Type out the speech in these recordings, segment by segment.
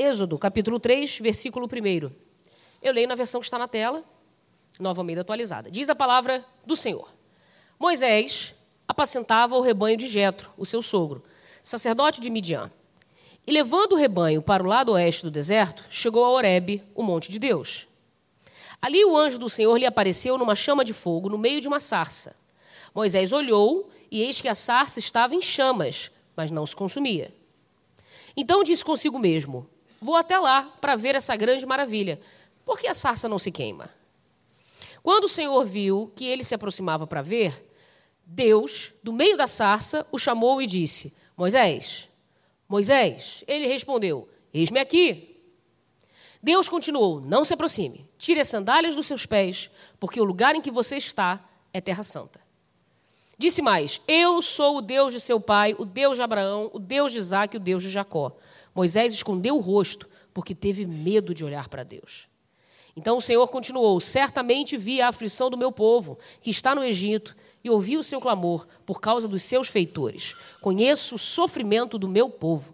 Êxodo, capítulo 3, versículo 1. Eu leio na versão que está na tela, nova Almeida atualizada. Diz a palavra do Senhor. Moisés apacentava o rebanho de Jetro, o seu sogro, sacerdote de Midian. E levando o rebanho para o lado oeste do deserto, chegou a Horebe, o monte de Deus. Ali o anjo do Senhor lhe apareceu numa chama de fogo no meio de uma sarça. Moisés olhou e eis que a sarça estava em chamas, mas não se consumia. Então disse consigo mesmo: Vou até lá para ver essa grande maravilha. Por que a sarça não se queima? Quando o Senhor viu que ele se aproximava para ver, Deus, do meio da sarça, o chamou e disse: Moisés, Moisés, ele respondeu: Eis-me aqui. Deus continuou: Não se aproxime, tire as sandálias dos seus pés, porque o lugar em que você está é terra santa. Disse mais: Eu sou o Deus de seu pai, o Deus de Abraão, o Deus de Isaac o Deus de Jacó. Moisés escondeu o rosto, porque teve medo de olhar para Deus. Então o Senhor continuou: Certamente vi a aflição do meu povo, que está no Egito, e ouvi o seu clamor por causa dos seus feitores. Conheço o sofrimento do meu povo.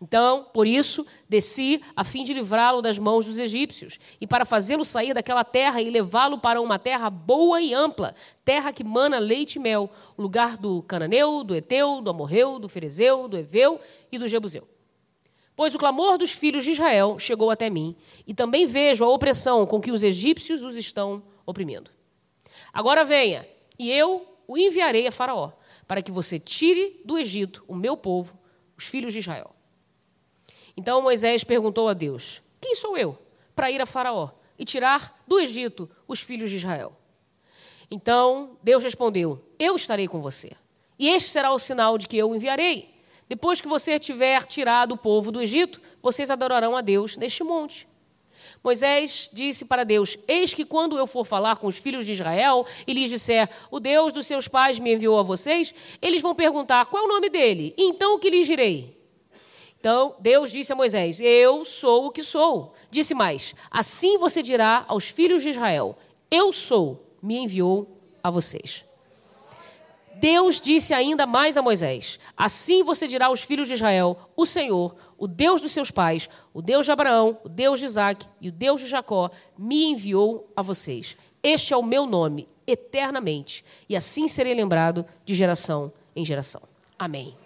Então, por isso, desci a fim de livrá-lo das mãos dos egípcios, e para fazê-lo sair daquela terra e levá-lo para uma terra boa e ampla, terra que mana leite e mel, o lugar do cananeu, do eteu, do amorreu, do ferezeu, do eveu e do jebuseu. Pois o clamor dos filhos de Israel chegou até mim, e também vejo a opressão com que os egípcios os estão oprimindo. Agora venha, e eu o enviarei a Faraó, para que você tire do Egito o meu povo, os filhos de Israel. Então Moisés perguntou a Deus: Quem sou eu para ir a Faraó e tirar do Egito os filhos de Israel? Então Deus respondeu: Eu estarei com você. E este será o sinal de que eu o enviarei. Depois que você tiver tirado o povo do Egito, vocês adorarão a Deus neste monte. Moisés disse para Deus: Eis que quando eu for falar com os filhos de Israel e lhes disser, o Deus dos seus pais me enviou a vocês, eles vão perguntar qual é o nome dele. Então o que lhes direi? Então Deus disse a Moisés: Eu sou o que sou. Disse mais: Assim você dirá aos filhos de Israel: Eu sou, me enviou a vocês. Deus disse ainda mais a Moisés: Assim você dirá aos filhos de Israel: O Senhor, o Deus dos seus pais, o Deus de Abraão, o Deus de Isaac e o Deus de Jacó, me enviou a vocês. Este é o meu nome, eternamente, e assim serei lembrado de geração em geração. Amém.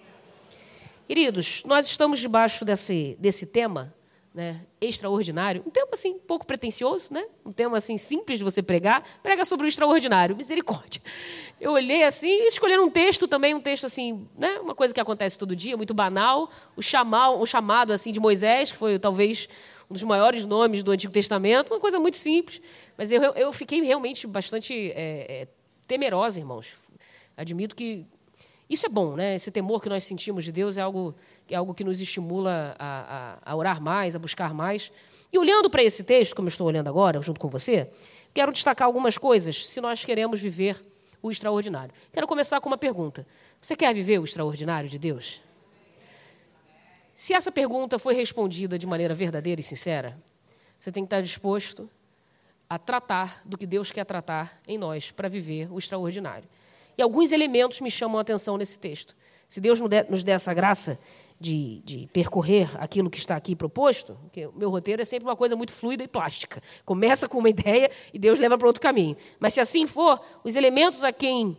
Queridos, nós estamos debaixo desse, desse tema né, extraordinário, um tema assim pouco pretensioso, né? Um tema assim simples de você pregar, prega sobre o extraordinário, misericórdia. Eu olhei assim, escolhendo um texto também, um texto assim, né, uma coisa que acontece todo dia, muito banal, o chamado, o chamado assim de Moisés, que foi talvez um dos maiores nomes do Antigo Testamento, uma coisa muito simples, mas eu, eu fiquei realmente bastante é, é, temerosa, irmãos. Admito que isso é bom, né? Esse temor que nós sentimos de Deus é algo, é algo que nos estimula a, a, a orar mais, a buscar mais. E olhando para esse texto, como eu estou olhando agora, junto com você, quero destacar algumas coisas se nós queremos viver o extraordinário. Quero começar com uma pergunta. Você quer viver o extraordinário de Deus? Se essa pergunta foi respondida de maneira verdadeira e sincera, você tem que estar disposto a tratar do que Deus quer tratar em nós para viver o extraordinário. E alguns elementos me chamam a atenção nesse texto. Se Deus nos der essa graça de, de, percorrer aquilo que está aqui proposto, porque o meu roteiro é sempre uma coisa muito fluida e plástica. Começa com uma ideia e Deus leva para outro caminho. Mas se assim for, os elementos a quem.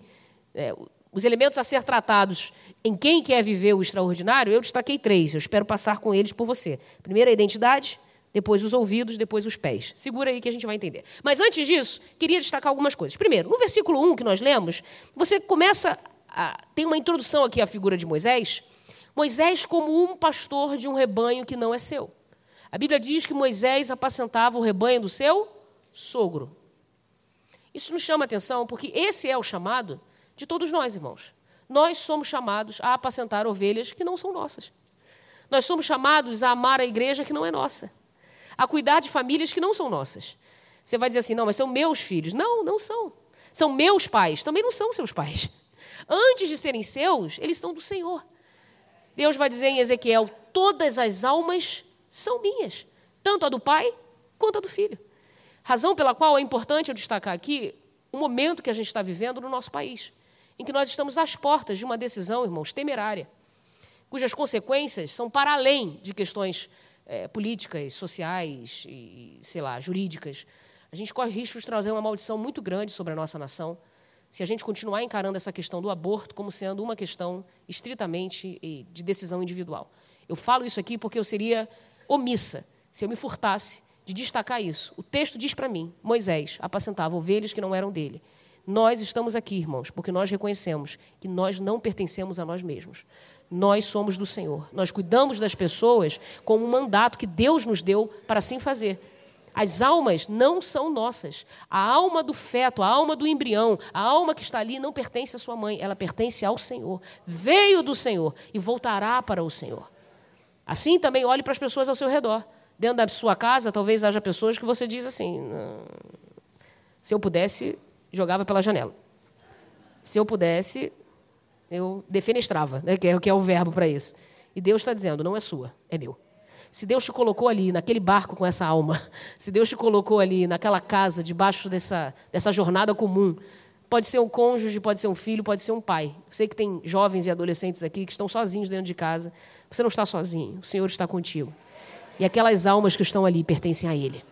É, os elementos a ser tratados em quem quer viver o extraordinário, eu destaquei três. Eu espero passar com eles por você. Primeiro, a identidade depois os ouvidos, depois os pés. Segura aí que a gente vai entender. Mas antes disso, queria destacar algumas coisas. Primeiro, no versículo 1 que nós lemos, você começa a. Tem uma introdução aqui à figura de Moisés. Moisés como um pastor de um rebanho que não é seu. A Bíblia diz que Moisés apacentava o rebanho do seu sogro. Isso nos chama atenção porque esse é o chamado de todos nós, irmãos. Nós somos chamados a apacentar ovelhas que não são nossas. Nós somos chamados a amar a igreja que não é nossa a cuidar de famílias que não são nossas. Você vai dizer assim: não, mas são meus filhos. Não, não são. São meus pais. Também não são seus pais. Antes de serem seus, eles são do Senhor. Deus vai dizer em Ezequiel: todas as almas são minhas, tanto a do pai quanto a do filho. Razão pela qual é importante eu destacar aqui o momento que a gente está vivendo no nosso país, em que nós estamos às portas de uma decisão, irmãos, temerária, cujas consequências são para além de questões é, políticas, sociais e, sei lá, jurídicas, a gente corre risco de trazer uma maldição muito grande sobre a nossa nação se a gente continuar encarando essa questão do aborto como sendo uma questão estritamente de decisão individual. Eu falo isso aqui porque eu seria omissa se eu me furtasse de destacar isso. O texto diz para mim: Moisés apacentava ovelhas que não eram dele. Nós estamos aqui, irmãos, porque nós reconhecemos que nós não pertencemos a nós mesmos. Nós somos do Senhor. Nós cuidamos das pessoas com um mandato que Deus nos deu para assim fazer. As almas não são nossas. A alma do feto, a alma do embrião, a alma que está ali não pertence à sua mãe, ela pertence ao Senhor. Veio do Senhor e voltará para o Senhor. Assim também olhe para as pessoas ao seu redor. Dentro da sua casa, talvez haja pessoas que você diz assim: se eu pudesse, jogava pela janela. Se eu pudesse, eu defenestrava, né, que, é, que é o verbo para isso. E Deus está dizendo: não é sua, é meu. Se Deus te colocou ali, naquele barco com essa alma, se Deus te colocou ali, naquela casa, debaixo dessa, dessa jornada comum, pode ser um cônjuge, pode ser um filho, pode ser um pai. Eu sei que tem jovens e adolescentes aqui que estão sozinhos dentro de casa. Você não está sozinho, o Senhor está contigo. E aquelas almas que estão ali pertencem a Ele.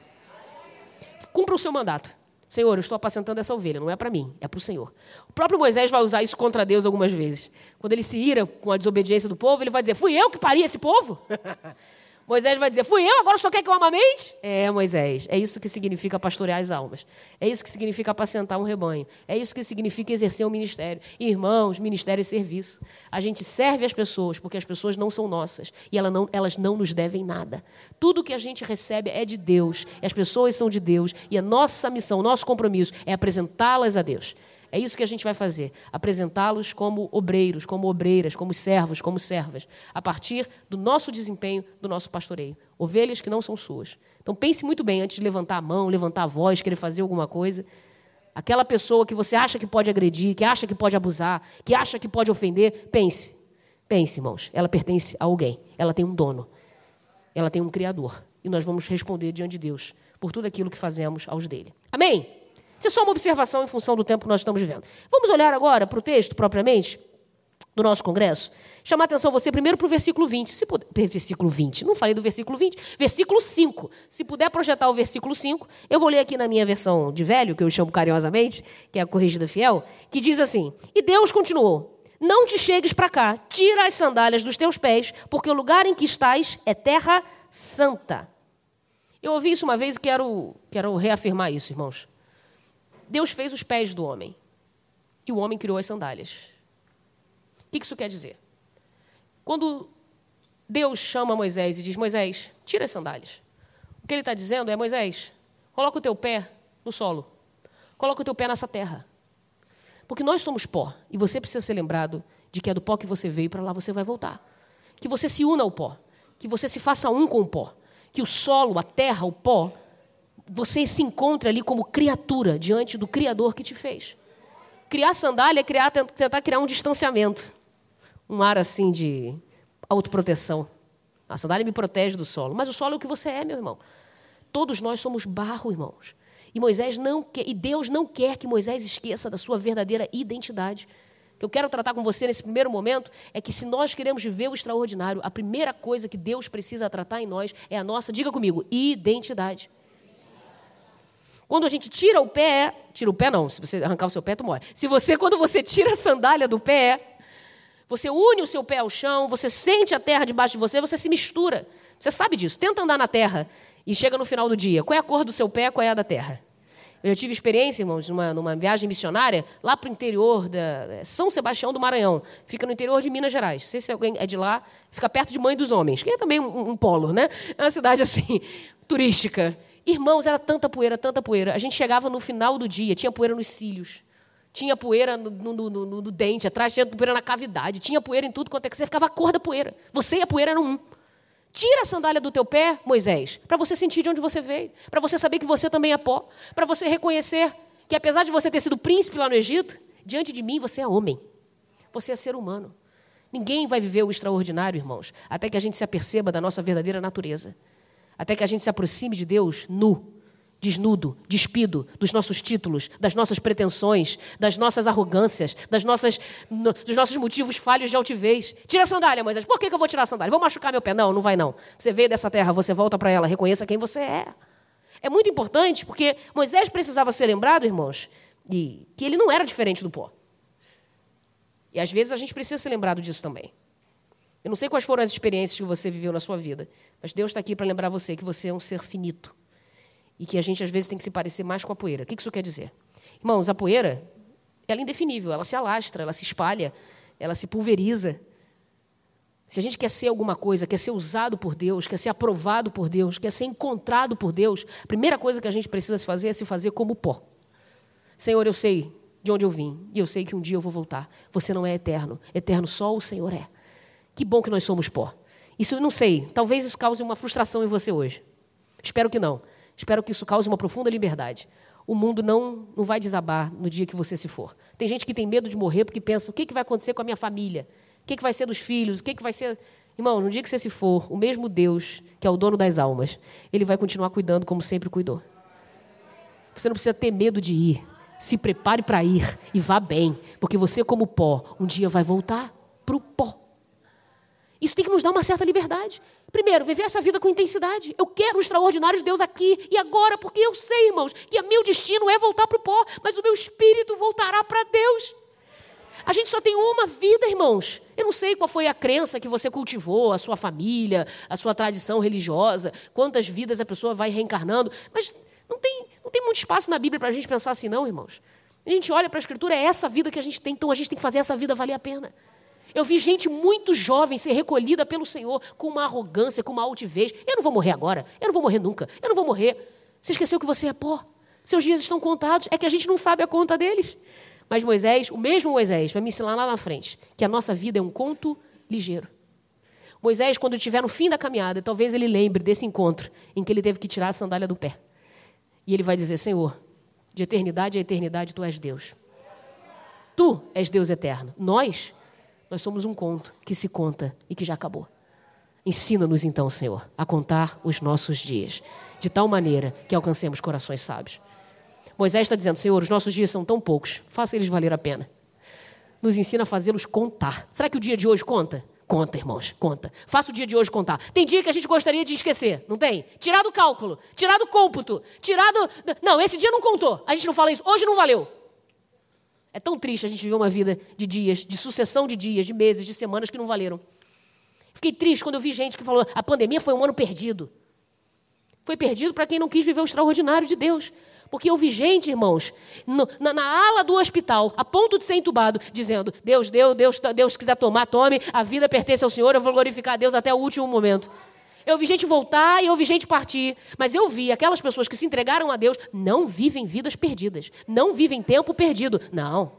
Cumpra o seu mandato. Senhor, eu estou apacentando essa ovelha, não é para mim, é para o Senhor. O próprio Moisés vai usar isso contra Deus algumas vezes. Quando ele se ira com a desobediência do povo, ele vai dizer: Fui eu que pari esse povo? Moisés vai dizer: Fui eu, agora só quer que eu amamente? É, Moisés. É isso que significa pastorear as almas. É isso que significa apacentar um rebanho. É isso que significa exercer um ministério. Irmãos, ministério e serviço. A gente serve as pessoas porque as pessoas não são nossas e elas não, elas não nos devem nada. Tudo que a gente recebe é de Deus. As pessoas são de Deus. E a nossa missão, nosso compromisso é apresentá-las a Deus. É isso que a gente vai fazer: apresentá-los como obreiros, como obreiras, como servos, como servas, a partir do nosso desempenho, do nosso pastoreio. Ovelhas que não são suas. Então pense muito bem antes de levantar a mão, levantar a voz, querer fazer alguma coisa. Aquela pessoa que você acha que pode agredir, que acha que pode abusar, que acha que pode ofender, pense. Pense, irmãos, ela pertence a alguém, ela tem um dono, ela tem um criador. E nós vamos responder diante de Deus por tudo aquilo que fazemos aos dele. Amém? Isso é só uma observação em função do tempo que nós estamos vivendo. Vamos olhar agora para o texto propriamente do nosso congresso? Chamar atenção você primeiro para o versículo 20. Se puder, versículo 20, não falei do versículo 20, versículo 5. Se puder projetar o versículo 5, eu vou ler aqui na minha versão de velho, que eu chamo carinhosamente, que é a corrigida fiel, que diz assim: E Deus continuou: Não te chegues para cá, tira as sandálias dos teus pés, porque o lugar em que estás é terra santa. Eu ouvi isso uma vez e quero, quero reafirmar isso, irmãos. Deus fez os pés do homem e o homem criou as sandálias. O que isso quer dizer? Quando Deus chama Moisés e diz: Moisés, tira as sandálias. O que ele está dizendo é: Moisés, coloca o teu pé no solo, coloca o teu pé nessa terra. Porque nós somos pó e você precisa ser lembrado de que é do pó que você veio para lá você vai voltar. Que você se una ao pó, que você se faça um com o pó, que o solo, a terra, o pó você se encontra ali como criatura diante do Criador que te fez. Criar sandália é criar, tentar criar um distanciamento, um ar assim de autoproteção. A sandália me protege do solo, mas o solo é o que você é, meu irmão. Todos nós somos barro, irmãos. E Moisés não quer, e Deus não quer que Moisés esqueça da sua verdadeira identidade. O que eu quero tratar com você nesse primeiro momento é que se nós queremos viver o extraordinário, a primeira coisa que Deus precisa tratar em nós é a nossa, diga comigo, identidade. Quando a gente tira o pé, tira o pé não, se você arrancar o seu pé, tu morre. Se você, quando você tira a sandália do pé, você une o seu pé ao chão, você sente a terra debaixo de você, você se mistura. Você sabe disso. Tenta andar na terra e chega no final do dia. Qual é a cor do seu pé, qual é a da terra? Eu já tive experiência, irmãos, numa, numa viagem missionária lá para o interior da é, São Sebastião do Maranhão. Fica no interior de Minas Gerais. Não sei se alguém é de lá. Fica perto de Mãe dos Homens, que é também um, um polo, né? É uma cidade assim, turística. Irmãos, era tanta poeira, tanta poeira. A gente chegava no final do dia, tinha poeira nos cílios, tinha poeira no, no, no, no dente, atrás tinha poeira na cavidade, tinha poeira em tudo quanto é que você ficava a cor da poeira. Você e a poeira eram um. Tira a sandália do teu pé, Moisés, para você sentir de onde você veio, para você saber que você também é pó, para você reconhecer que apesar de você ter sido príncipe lá no Egito, diante de mim você é homem. Você é ser humano. Ninguém vai viver o extraordinário, irmãos, até que a gente se aperceba da nossa verdadeira natureza até que a gente se aproxime de Deus nu desnudo, despido dos nossos títulos, das nossas pretensões, das nossas arrogâncias, das nossas, no, dos nossos motivos falhos de altivez. Tira a sandália, Moisés. Por que, que eu vou tirar a sandália? Vou machucar meu pé? Não, não vai não. Você veio dessa terra, você volta para ela, reconheça quem você é. É muito importante porque Moisés precisava ser lembrado, irmãos, de que ele não era diferente do pó. E às vezes a gente precisa ser lembrado disso também. Eu não sei quais foram as experiências que você viveu na sua vida, mas Deus está aqui para lembrar você que você é um ser finito e que a gente às vezes tem que se parecer mais com a poeira. O que isso quer dizer? Irmãos, a poeira, ela é indefinível, ela se alastra, ela se espalha, ela se pulveriza. Se a gente quer ser alguma coisa, quer ser usado por Deus, quer ser aprovado por Deus, quer ser encontrado por Deus, a primeira coisa que a gente precisa fazer é se fazer como pó. Senhor, eu sei de onde eu vim e eu sei que um dia eu vou voltar. Você não é eterno, eterno só o Senhor é. Que bom que nós somos pó. Isso não sei, talvez isso cause uma frustração em você hoje. Espero que não. Espero que isso cause uma profunda liberdade. O mundo não, não vai desabar no dia que você se for. Tem gente que tem medo de morrer porque pensa: o que, que vai acontecer com a minha família? O que, que vai ser dos filhos? O que, que vai ser. Irmão, no dia que você se for, o mesmo Deus, que é o dono das almas, ele vai continuar cuidando como sempre cuidou. Você não precisa ter medo de ir. Se prepare para ir e vá bem, porque você, como pó, um dia vai voltar para o pó. Isso tem que nos dar uma certa liberdade. Primeiro, viver essa vida com intensidade. Eu quero o extraordinário de Deus aqui e agora, porque eu sei, irmãos, que o meu destino é voltar para o pó, mas o meu espírito voltará para Deus. A gente só tem uma vida, irmãos. Eu não sei qual foi a crença que você cultivou, a sua família, a sua tradição religiosa, quantas vidas a pessoa vai reencarnando, mas não tem, não tem muito espaço na Bíblia para a gente pensar assim, não, irmãos. A gente olha para a Escritura, é essa vida que a gente tem, então a gente tem que fazer essa vida valer a pena. Eu vi gente muito jovem ser recolhida pelo Senhor com uma arrogância, com uma altivez. Eu não vou morrer agora, eu não vou morrer nunca, eu não vou morrer. Você esqueceu que você é pó. Seus dias estão contados, é que a gente não sabe a conta deles. Mas Moisés, o mesmo Moisés, vai me ensinar lá na frente que a nossa vida é um conto ligeiro. Moisés, quando estiver no fim da caminhada, talvez ele lembre desse encontro em que ele teve que tirar a sandália do pé. E ele vai dizer: Senhor, de eternidade a eternidade tu és Deus. Tu és Deus eterno. Nós nós somos um conto que se conta e que já acabou. Ensina-nos então, Senhor, a contar os nossos dias, de tal maneira que alcancemos corações sábios. Moisés está dizendo: Senhor, os nossos dias são tão poucos, faça eles valer a pena. Nos ensina a fazê-los contar. Será que o dia de hoje conta? Conta, irmãos, conta. Faça o dia de hoje contar. Tem dia que a gente gostaria de esquecer, não tem? Tirar do cálculo, tirar do cômputo, tirar do. Não, esse dia não contou. A gente não fala isso. Hoje não valeu. É tão triste a gente viver uma vida de dias, de sucessão de dias, de meses, de semanas que não valeram. Fiquei triste quando eu vi gente que falou: a pandemia foi um ano perdido. Foi perdido para quem não quis viver o extraordinário de Deus. Porque eu vi gente, irmãos, no, na, na, ala do hospital, a ponto de ser entubado, dizendo: Deus deu, Deus, Deus quiser tomar, tome, a vida pertence ao Senhor, eu vou glorificar a Deus até o último momento. Eu vi gente voltar e eu vi gente partir. Mas eu vi aquelas pessoas que se entregaram a Deus não vivem vidas perdidas. Não vivem tempo perdido. Não.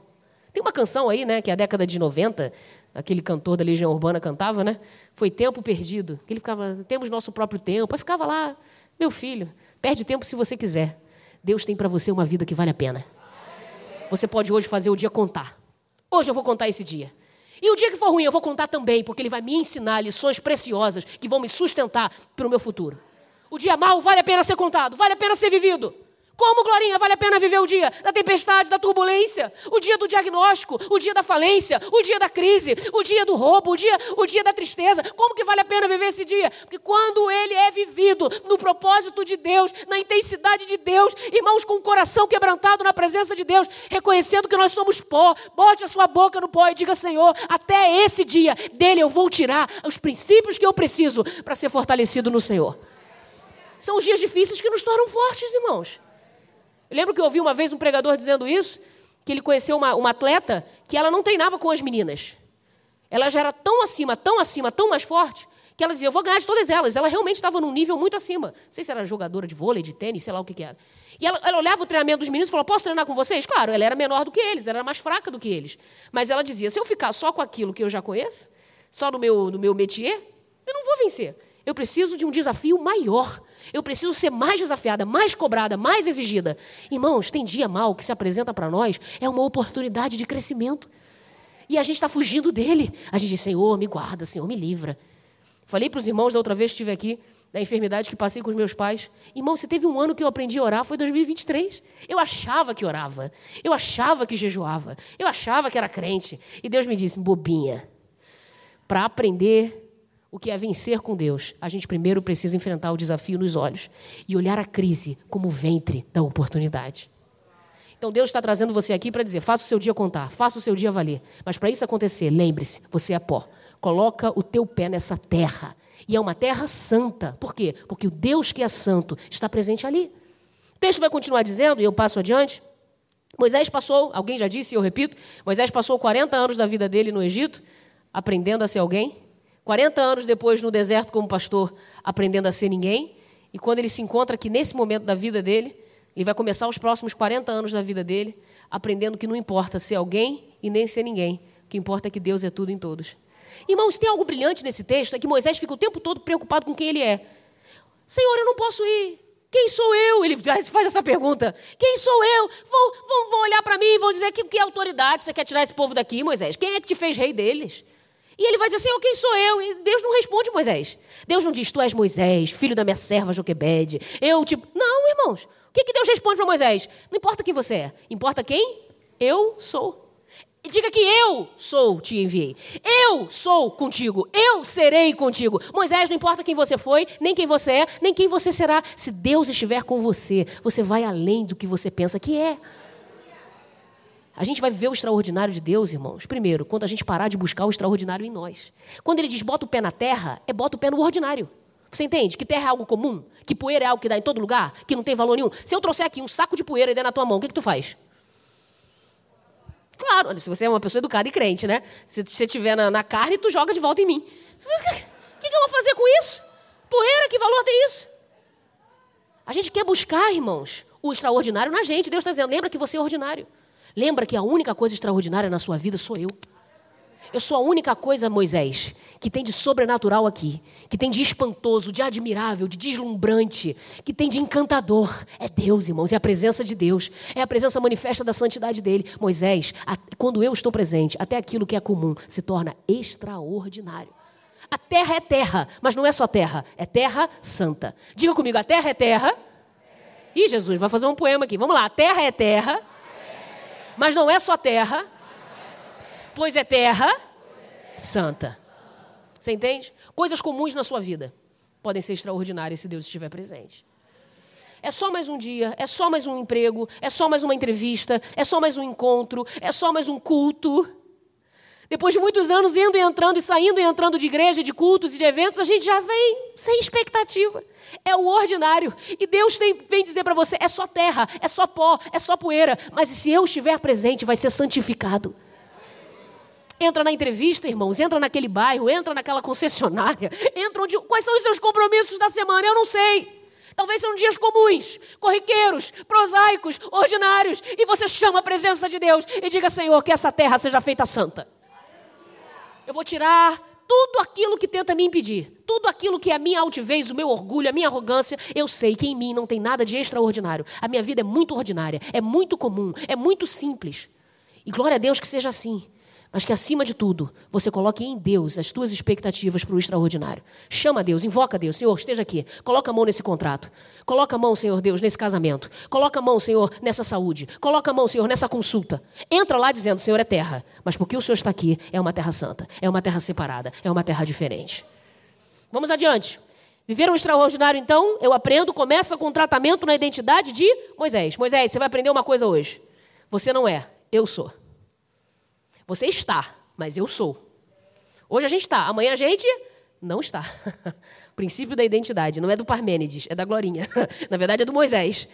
Tem uma canção aí, né, que é a década de 90, aquele cantor da Legião Urbana cantava, né? Foi tempo perdido. Ele ficava, temos nosso próprio tempo. Aí ficava lá, meu filho, perde tempo se você quiser. Deus tem para você uma vida que vale a pena. Você pode hoje fazer o dia contar. Hoje eu vou contar esse dia. E o dia que for ruim, eu vou contar também, porque ele vai me ensinar lições preciosas que vão me sustentar para o meu futuro. O dia mau vale a pena ser contado, vale a pena ser vivido. Como, Glorinha, vale a pena viver o dia da tempestade, da turbulência, o dia do diagnóstico, o dia da falência, o dia da crise, o dia do roubo, o dia, o dia da tristeza. Como que vale a pena viver esse dia? Porque quando ele é vivido no propósito de Deus, na intensidade de Deus, irmãos, com o coração quebrantado na presença de Deus, reconhecendo que nós somos pó, bote a sua boca no pó e diga: Senhor, até esse dia dele eu vou tirar os princípios que eu preciso para ser fortalecido no Senhor. São os dias difíceis que nos tornam fortes, irmãos. Eu lembro que eu ouvi uma vez um pregador dizendo isso, que ele conheceu uma, uma atleta que ela não treinava com as meninas. Ela já era tão acima, tão acima, tão mais forte, que ela dizia, eu vou ganhar de todas elas. Ela realmente estava num nível muito acima. Não sei se era jogadora de vôlei, de tênis, sei lá o que, que era. E ela, ela, olhava o treinamento dos meninos e falou, posso treinar com vocês? Claro, ela era menor do que eles, ela era mais fraca do que eles. Mas ela dizia, se eu ficar só com aquilo que eu já conheço, só no meu, no meu métier, eu não vou vencer. Eu preciso de um desafio maior. Eu preciso ser mais desafiada, mais cobrada, mais exigida. Irmãos, tem dia mal que se apresenta para nós, é uma oportunidade de crescimento. E a gente está fugindo dele. A gente diz, Senhor, me guarda, Senhor, me livra. Falei para os irmãos da outra vez que estive aqui, da enfermidade que passei com os meus pais. Irmão, se teve um ano que eu aprendi a orar, foi 2023. Eu achava que orava, eu achava que jejuava, eu achava que era crente. E Deus me disse, bobinha, para aprender o que é vencer com Deus, a gente primeiro precisa enfrentar o desafio nos olhos e olhar a crise como o ventre da oportunidade. Então Deus está trazendo você aqui para dizer: faça o seu dia contar, faça o seu dia valer. Mas para isso acontecer, lembre-se, você é pó. Coloca o teu pé nessa terra e é uma terra santa. Por quê? Porque o Deus que é santo está presente ali. O texto vai continuar dizendo, e eu passo adiante. Moisés passou, alguém já disse eu repito, Moisés passou 40 anos da vida dele no Egito, aprendendo a ser alguém. 40 anos depois no deserto como pastor, aprendendo a ser ninguém. E quando ele se encontra aqui nesse momento da vida dele, ele vai começar os próximos 40 anos da vida dele, aprendendo que não importa ser alguém e nem ser ninguém. O que importa é que Deus é tudo em todos. Irmãos, tem algo brilhante nesse texto, é que Moisés fica o tempo todo preocupado com quem ele é. Senhor, eu não posso ir. Quem sou eu? Ele faz essa pergunta. Quem sou eu? Vão, vão, vão olhar para mim e vão dizer que, que autoridade você quer tirar esse povo daqui, Moisés? Quem é que te fez rei deles? E ele vai dizer, Senhor, quem sou eu? E Deus não responde Moisés. Deus não diz, tu és Moisés, filho da minha serva Joquebede. Eu, tipo, não, irmãos. O que, que Deus responde para Moisés? Não importa quem você é, importa quem eu sou. E diga que eu sou, te enviei. Eu sou contigo. Eu serei contigo. Moisés, não importa quem você foi, nem quem você é, nem quem você será. Se Deus estiver com você, você vai além do que você pensa que é. A gente vai viver o extraordinário de Deus, irmãos. Primeiro, quando a gente parar de buscar o extraordinário em nós. Quando ele diz bota o pé na terra, é bota o pé no ordinário. Você entende? Que terra é algo comum? Que poeira é algo que dá em todo lugar? Que não tem valor nenhum? Se eu trouxer aqui um saco de poeira e der na tua mão, o que, que tu faz? Claro, se você é uma pessoa educada e crente, né? Se você estiver na, na, carne, tu joga de volta em mim. O que, que eu vou fazer com isso? Poeira, que valor tem isso? A gente quer buscar, irmãos, o extraordinário na gente. Deus está dizendo, lembra que você é ordinário. Lembra que a única coisa extraordinária na sua vida sou eu. Eu sou a única coisa, Moisés, que tem de sobrenatural aqui, que tem de espantoso, de admirável, de deslumbrante, que tem de encantador. É Deus, irmãos, é a presença de Deus, é a presença manifesta da santidade dele. Moisés, quando eu estou presente, até aquilo que é comum se torna extraordinário. A terra é terra, mas não é só terra, é terra santa. Diga comigo, a terra é terra. Ih, Jesus, vai fazer um poema aqui. Vamos lá, a terra é terra, mas não é só terra pois é terra santa. Você entende? Coisas comuns na sua vida podem ser extraordinárias se Deus estiver presente. É só mais um dia, é só mais um emprego, é só mais uma entrevista, é só mais um encontro, é só mais um culto. Depois de muitos anos indo e entrando e saindo e entrando de igreja, de cultos e de eventos, a gente já vem sem expectativa. É o ordinário. E Deus tem, vem dizer para você: é só terra, é só pó, é só poeira. Mas se eu estiver presente, vai ser santificado. Entra na entrevista, irmãos, entra naquele bairro, entra naquela concessionária, entra onde. Quais são os seus compromissos da semana? Eu não sei. Talvez sejam dias comuns, corriqueiros, prosaicos, ordinários, e você chama a presença de Deus e diga: Senhor, que essa terra seja feita santa. Eu vou tirar tudo aquilo que tenta me impedir, tudo aquilo que é a minha altivez, o meu orgulho, a minha arrogância, eu sei que em mim não tem nada de extraordinário. A minha vida é muito ordinária, é muito comum, é muito simples. E glória a Deus que seja assim mas que acima de tudo você coloque em Deus as tuas expectativas para o extraordinário. Chama Deus, invoca Deus, Senhor, esteja aqui. Coloca a mão nesse contrato. Coloca a mão, Senhor Deus, nesse casamento. Coloca a mão, Senhor, nessa saúde. Coloca a mão, Senhor, nessa consulta. Entra lá dizendo, Senhor, é terra, mas porque o Senhor está aqui, é uma terra santa, é uma terra separada, é uma terra diferente. Vamos adiante. Viver um extraordinário, então, eu aprendo, começa com tratamento na identidade de Moisés. Moisés, você vai aprender uma coisa hoje. Você não é, eu sou. Você está, mas eu sou. Hoje a gente está, amanhã a gente não está. princípio da identidade não é do Parmênides, é da Glorinha. Na verdade é do Moisés.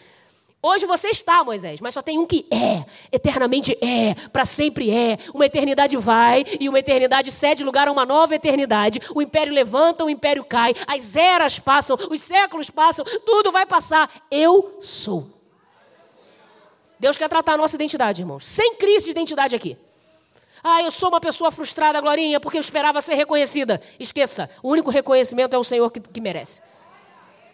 Hoje você está, Moisés, mas só tem um que é, eternamente é, para sempre é. Uma eternidade vai e uma eternidade cede lugar a uma nova eternidade. O império levanta, o império cai, as eras passam, os séculos passam, tudo vai passar. Eu sou. Deus quer tratar a nossa identidade, irmãos, sem crise de identidade aqui. Ah, eu sou uma pessoa frustrada, Glorinha, porque eu esperava ser reconhecida. Esqueça, o único reconhecimento é o Senhor que, que merece.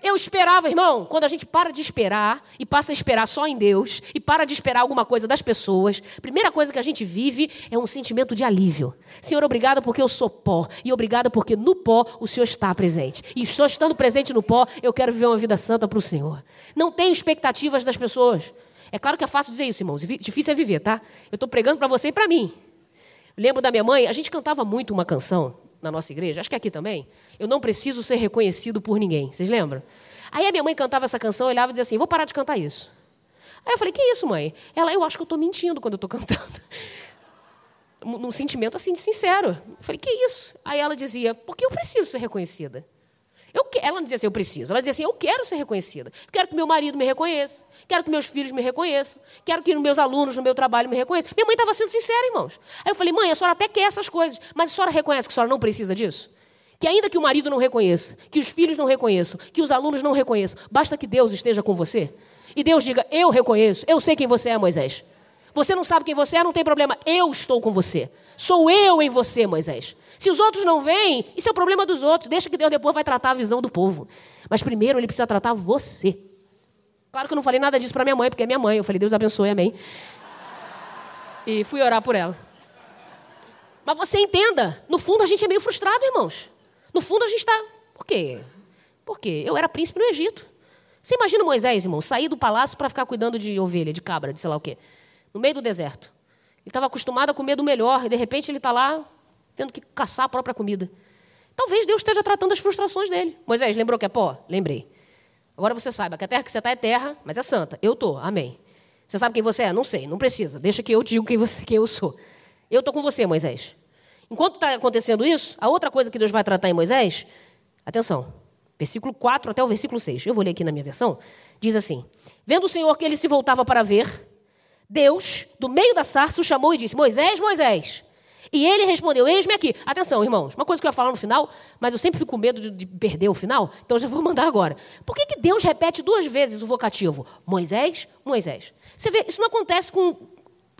Eu esperava, irmão, quando a gente para de esperar e passa a esperar só em Deus e para de esperar alguma coisa das pessoas, a primeira coisa que a gente vive é um sentimento de alívio. Senhor, obrigado porque eu sou pó e obrigado porque no pó o Senhor está presente. E só estando presente no pó, eu quero viver uma vida santa para o Senhor. Não tenho expectativas das pessoas. É claro que é fácil dizer isso, irmãos. Difícil é viver, tá? Eu estou pregando para você e para mim. Lembro da minha mãe, a gente cantava muito uma canção na nossa igreja, acho que aqui também. Eu não preciso ser reconhecido por ninguém. Vocês lembram? Aí a minha mãe cantava essa canção, olhava e dizia assim: vou parar de cantar isso. Aí eu falei: que isso, mãe? Ela, eu acho que eu estou mentindo quando eu estou cantando. Num sentimento assim de sincero. Eu falei: que isso? Aí ela dizia: porque eu preciso ser reconhecida. Eu, ela não dizia assim, eu preciso. Ela dizia assim, eu quero ser reconhecida. Quero que meu marido me reconheça. Quero que meus filhos me reconheçam. Quero que meus alunos no meu trabalho me reconheçam. Minha mãe estava sendo sincera, irmãos. Aí eu falei, mãe, a senhora até quer essas coisas, mas a senhora reconhece que a senhora não precisa disso? Que ainda que o marido não reconheça, que os filhos não reconheçam, que os alunos não reconheçam, basta que Deus esteja com você. E Deus diga, eu reconheço, eu sei quem você é, Moisés. Você não sabe quem você é, não tem problema, eu estou com você. Sou eu em você, Moisés. Se os outros não vêm, isso é o problema dos outros. Deixa que Deus depois vai tratar a visão do povo. Mas primeiro ele precisa tratar você. Claro que eu não falei nada disso para minha mãe, porque é minha mãe. Eu falei, Deus abençoe, amém. E fui orar por ela. Mas você entenda, no fundo a gente é meio frustrado, irmãos. No fundo a gente está. Por quê? Por quê? Eu era príncipe no Egito. Você imagina Moisés, irmão, sair do palácio para ficar cuidando de ovelha, de cabra, de sei lá o quê, no meio do deserto. Estava acostumado a comer do melhor, e de repente ele está lá tendo que caçar a própria comida. Talvez Deus esteja tratando as frustrações dele. Moisés, lembrou que é pó? Lembrei. Agora você saiba que a terra que você está é terra, mas é santa. Eu estou, amém. Você sabe quem você é? Não sei, não precisa. Deixa que eu diga quem, você, quem eu sou. Eu estou com você, Moisés. Enquanto está acontecendo isso, a outra coisa que Deus vai tratar em Moisés, atenção, versículo 4 até o versículo 6, eu vou ler aqui na minha versão, diz assim: Vendo o Senhor que ele se voltava para ver, Deus, do meio da sarça, o chamou e disse: Moisés, Moisés. E ele respondeu: Eis-me aqui. Atenção, irmãos, uma coisa que eu ia falar no final, mas eu sempre fico com medo de, de perder o final, então já vou mandar agora. Por que, que Deus repete duas vezes o vocativo? Moisés, Moisés. Você vê, isso não acontece com,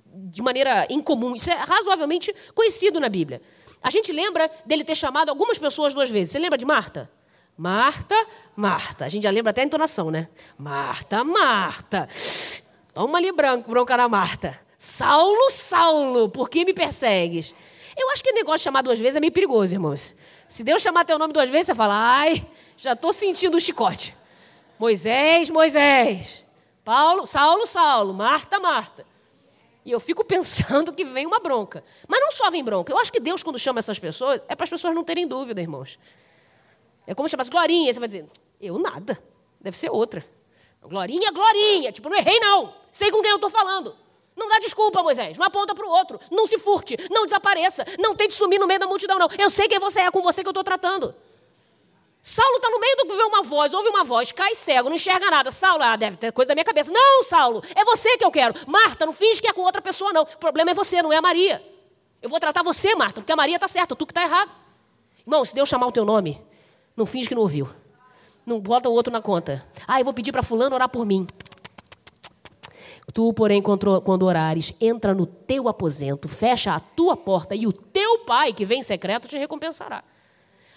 de maneira incomum, isso é razoavelmente conhecido na Bíblia. A gente lembra dele ter chamado algumas pessoas duas vezes. Você lembra de Marta? Marta, Marta. A gente já lembra até a entonação, né? Marta, Marta. Toma ali branco, bronca na Marta. Saulo, Saulo, por que me persegues? Eu acho que negócio de chamar duas vezes é meio perigoso, irmãos. Se Deus chamar teu nome duas vezes, você fala, ai, já estou sentindo o chicote. Moisés, Moisés. Paulo, Saulo, Saulo. Marta, Marta. E eu fico pensando que vem uma bronca. Mas não só vem bronca. Eu acho que Deus, quando chama essas pessoas, é para as pessoas não terem dúvida, irmãos. É como chamar Glorinha. Você vai dizer, eu nada. Deve ser outra. Glorinha, Glorinha. Tipo, não errei, não. Sei com quem eu estou falando. Não dá desculpa, Moisés. Não aponta para o outro. Não se furte. Não desapareça. Não tente sumir no meio da multidão, não. Eu sei quem você é, é com você que eu estou tratando. Saulo está no meio do que vê uma voz, ouve uma voz, cai cego, não enxerga nada. Saulo, ah, deve ter coisa da minha cabeça. Não, Saulo, é você que eu quero. Marta, não finge que é com outra pessoa, não. O problema é você, não é a Maria. Eu vou tratar você, Marta, porque a Maria está certa, tu que está errado. Irmão, se Deus chamar o teu nome, não finge que não ouviu. Não bota o outro na conta. Ah, eu vou pedir para fulano orar por mim. Tu, porém, quando orares, entra no teu aposento, fecha a tua porta e o teu pai, que vem em secreto, te recompensará.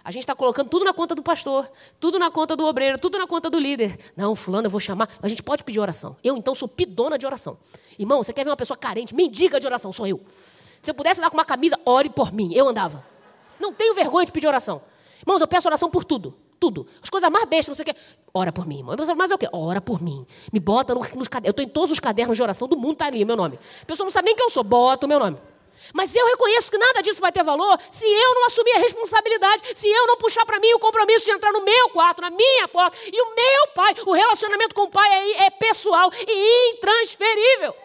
A gente está colocando tudo na conta do pastor, tudo na conta do obreiro, tudo na conta do líder. Não, fulano, eu vou chamar. A gente pode pedir oração. Eu, então, sou pidona de oração. Irmão, você quer ver uma pessoa carente, mendiga de oração? Sou eu. Se eu pudesse dar com uma camisa, ore por mim. Eu andava. Não tenho vergonha de pedir oração. Irmãos, eu peço oração por tudo tudo. As coisas mais bestas, não sei o quê. Ora por mim, irmão. Mas é o quê? Ora por mim. Me bota nos cadernos. Eu estou em todos os cadernos de oração do mundo, está ali, meu nome. A pessoa não sabe nem quem eu sou, bota o meu nome. Mas eu reconheço que nada disso vai ter valor se eu não assumir a responsabilidade, se eu não puxar para mim o compromisso de entrar no meu quarto, na minha porta. E o meu pai, o relacionamento com o pai é, é pessoal e intransferível.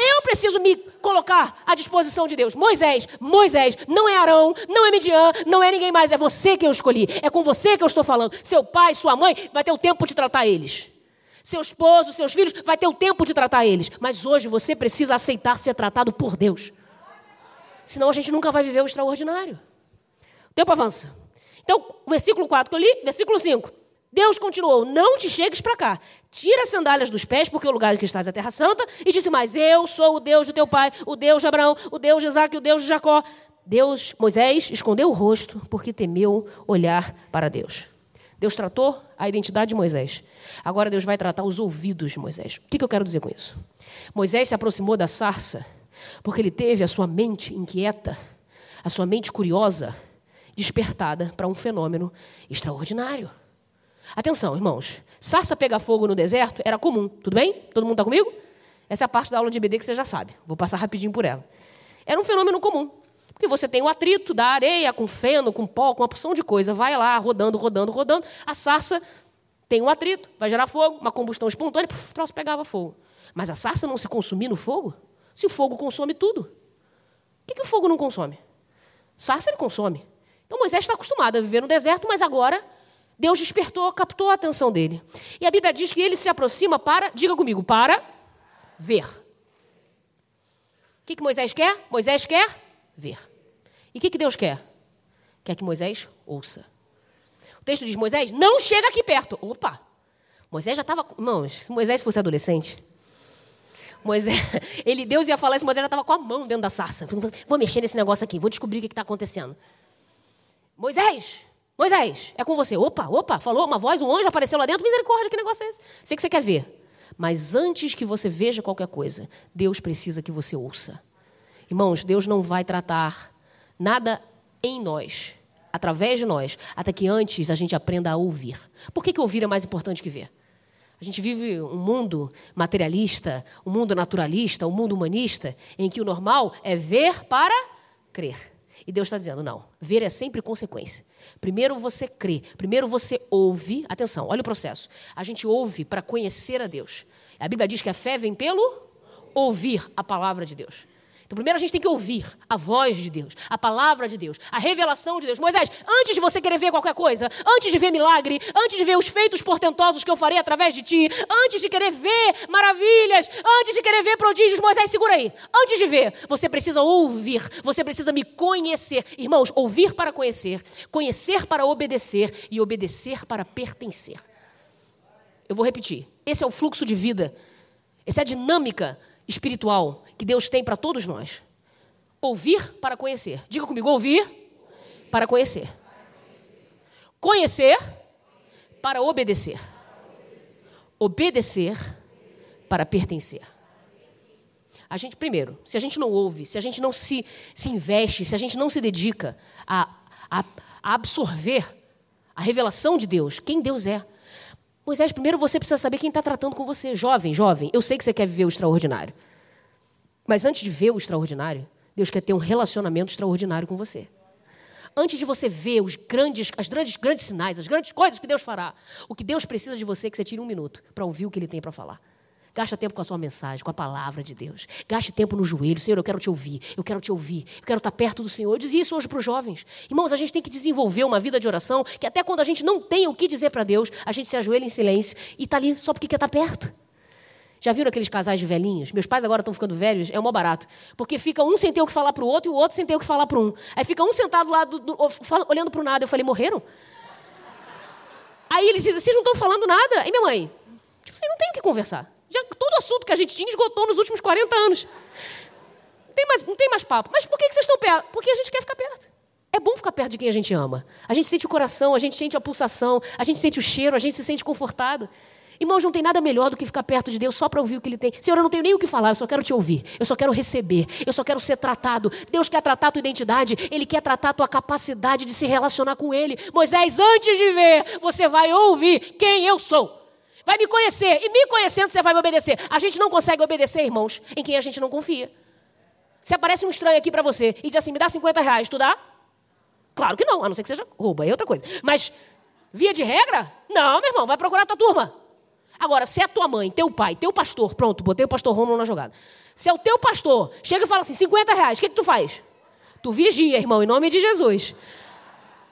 Eu preciso me colocar à disposição de Deus. Moisés, Moisés, não é Arão, não é Midian, não é ninguém mais, é você que eu escolhi. É com você que eu estou falando. Seu pai, sua mãe, vai ter o tempo de tratar eles. Seu esposo, seus filhos, vai ter o tempo de tratar eles. Mas hoje você precisa aceitar ser tratado por Deus. Senão a gente nunca vai viver o extraordinário. O tempo avança. Então, versículo 4 que eu li, versículo 5. Deus continuou: Não te chegues para cá. Tira as sandálias dos pés, porque o lugar em que estás é a terra santa. E disse mais: Eu sou o Deus do teu pai, o Deus de Abraão, o Deus de Isaac, o Deus de Jacó. Deus, Moisés, escondeu o rosto porque temeu olhar para Deus. Deus tratou a identidade de Moisés. Agora Deus vai tratar os ouvidos de Moisés. O que eu quero dizer com isso? Moisés se aproximou da sarça porque ele teve a sua mente inquieta, a sua mente curiosa, despertada para um fenômeno extraordinário. Atenção, irmãos. Sarça pegar fogo no deserto era comum. Tudo bem? Todo mundo está comigo? Essa é a parte da aula de BD que você já sabe. Vou passar rapidinho por ela. Era um fenômeno comum. Porque você tem o atrito da areia com feno, com pó, com uma porção de coisa. Vai lá, rodando, rodando, rodando. A sarça tem um atrito, vai gerar fogo, uma combustão espontânea, puf, o troço pegava fogo. Mas a sarça não se consumir no fogo? Se o fogo consome tudo. O que, que o fogo não consome? Sarça ele consome. Então Moisés está acostumado a viver no deserto, mas agora Deus despertou, captou a atenção dele. E a Bíblia diz que ele se aproxima para, diga comigo, para ver. O que, que Moisés quer? Moisés quer ver. E o que, que Deus quer? Quer que Moisés ouça. O texto diz: Moisés, não chega aqui perto. Opa! Moisés já estava. Irmãos, se Moisés fosse adolescente, Moisés, ele, Deus ia falar isso, Moisés já estava com a mão dentro da sarça. Vou mexer nesse negócio aqui, vou descobrir o que está acontecendo. Moisés, Moisés, é com você. Opa, opa, falou uma voz, um anjo apareceu lá dentro. Misericórdia, que negócio é esse? Sei que você quer ver. Mas antes que você veja qualquer coisa, Deus precisa que você ouça. Irmãos, Deus não vai tratar nada em nós, através de nós, até que antes a gente aprenda a ouvir. Por que, que ouvir é mais importante que ver? A gente vive um mundo materialista, um mundo naturalista, um mundo humanista, em que o normal é ver para crer. E Deus está dizendo: não, ver é sempre consequência. Primeiro você crê, primeiro você ouve. Atenção, olha o processo. A gente ouve para conhecer a Deus. A Bíblia diz que a fé vem pelo ouvir a palavra de Deus. Então, primeiro a gente tem que ouvir a voz de Deus, a palavra de Deus, a revelação de Deus. Moisés, antes de você querer ver qualquer coisa, antes de ver milagre, antes de ver os feitos portentosos que eu farei através de ti, antes de querer ver maravilhas, antes de querer ver prodígios, Moisés, segura aí. Antes de ver, você precisa ouvir, você precisa me conhecer. Irmãos, ouvir para conhecer, conhecer para obedecer e obedecer para pertencer. Eu vou repetir. Esse é o fluxo de vida. Essa é a dinâmica espiritual que Deus tem para todos nós. Ouvir para conhecer. Diga comigo, ouvir para conhecer. Conhecer para obedecer. Obedecer para pertencer. A gente, primeiro, se a gente não ouve, se a gente não se, se investe, se a gente não se dedica a, a, a absorver a revelação de Deus, quem Deus é. Moisés, primeiro você precisa saber quem está tratando com você. Jovem, jovem, eu sei que você quer viver o extraordinário. Mas antes de ver o extraordinário, Deus quer ter um relacionamento extraordinário com você. Antes de você ver os grandes, as grandes, grandes sinais, as grandes coisas que Deus fará, o que Deus precisa de você é que você tire um minuto para ouvir o que Ele tem para falar. Gasta tempo com a sua mensagem, com a palavra de Deus. Gaste tempo no joelho. Senhor, eu quero te ouvir. Eu quero te ouvir. Eu quero estar perto do Senhor. Eu dizia isso hoje para os jovens. Irmãos, a gente tem que desenvolver uma vida de oração que até quando a gente não tem o que dizer para Deus, a gente se ajoelha em silêncio e está ali só porque quer estar perto. Já viram aqueles casais de velhinhos? Meus pais agora estão ficando velhos, é maior barato. Porque fica um sem ter o que falar para o outro e o outro sem ter o que falar para um. Aí fica um sentado lá, do, do, olhando para o nada. Eu falei, morreram? Aí eles dizem, vocês não estão falando nada. E minha mãe, tipo, você não tem o que conversar. Já, todo assunto que a gente tinha esgotou nos últimos 40 anos. Não tem mais, não tem mais papo. Mas por que, que vocês estão perto? Porque a gente quer ficar perto. É bom ficar perto de quem a gente ama. A gente sente o coração, a gente sente a pulsação, a gente sente o cheiro, a gente se sente confortado. Irmãos, não tem nada melhor do que ficar perto de Deus só para ouvir o que Ele tem. Senhor, eu não tenho nem o que falar, eu só quero te ouvir. Eu só quero receber. Eu só quero ser tratado. Deus quer tratar a tua identidade. Ele quer tratar a tua capacidade de se relacionar com Ele. Moisés, antes de ver, você vai ouvir quem eu sou. Vai me conhecer. E me conhecendo, você vai me obedecer. A gente não consegue obedecer, irmãos, em quem a gente não confia. Se aparece um estranho aqui para você e diz assim, me dá 50 reais, tu dá? Claro que não, a não ser que seja roubo, é outra coisa. Mas, via de regra, não, meu irmão, vai procurar a tua turma. Agora, se é tua mãe, teu pai, teu pastor, pronto, botei o pastor Romulo na jogada. Se é o teu pastor, chega e fala assim, 50 reais, o que, que tu faz? Tu vigia, irmão, em nome de Jesus.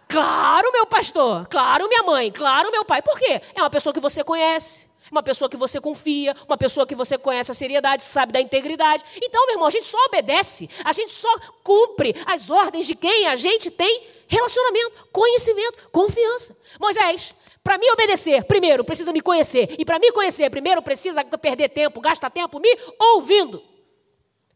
Claro, meu pastor, claro, minha mãe, claro, meu pai. Por quê? É uma pessoa que você conhece, uma pessoa que você confia, uma pessoa que você conhece a seriedade, sabe da integridade. Então, meu irmão, a gente só obedece, a gente só cumpre as ordens de quem a gente tem relacionamento, conhecimento, confiança. Moisés, para me obedecer, primeiro precisa me conhecer. E para me conhecer, primeiro precisa perder tempo, gasta tempo me ouvindo.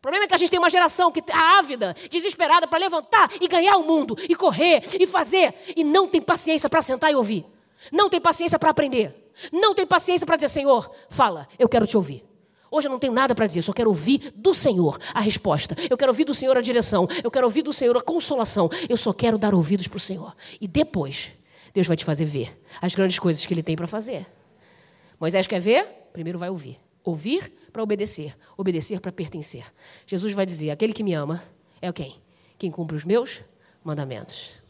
O problema é que a gente tem uma geração que está ávida, desesperada para levantar e ganhar o mundo, e correr, e fazer, e não tem paciência para sentar e ouvir. Não tem paciência para aprender. Não tem paciência para dizer, Senhor, fala, eu quero te ouvir. Hoje eu não tenho nada para dizer, só quero ouvir do Senhor a resposta. Eu quero ouvir do Senhor a direção. Eu quero ouvir do Senhor a consolação. Eu só quero dar ouvidos para o Senhor. E depois, Deus vai te fazer ver as grandes coisas que Ele tem para fazer. Moisés quer ver? Primeiro vai ouvir. Ouvir para obedecer. Obedecer para pertencer. Jesus vai dizer: aquele que me ama é quem? Quem cumpre os meus mandamentos.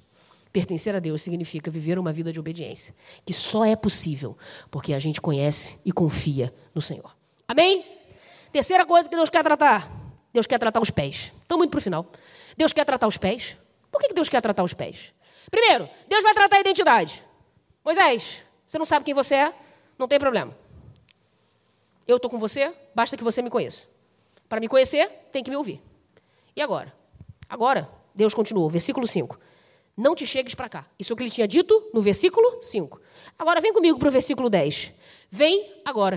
Pertencer a Deus significa viver uma vida de obediência, que só é possível porque a gente conhece e confia no Senhor. Amém? Terceira coisa que Deus quer tratar. Deus quer tratar os pés. Estamos muito para o final. Deus quer tratar os pés. Por que Deus quer tratar os pés? Primeiro, Deus vai tratar a identidade. Moisés, você não sabe quem você é? Não tem problema. Eu estou com você, basta que você me conheça. Para me conhecer, tem que me ouvir. E agora? Agora, Deus continuou, versículo 5. Não te chegues para cá. Isso é o que ele tinha dito no versículo 5. Agora vem comigo para o versículo 10. Vem agora.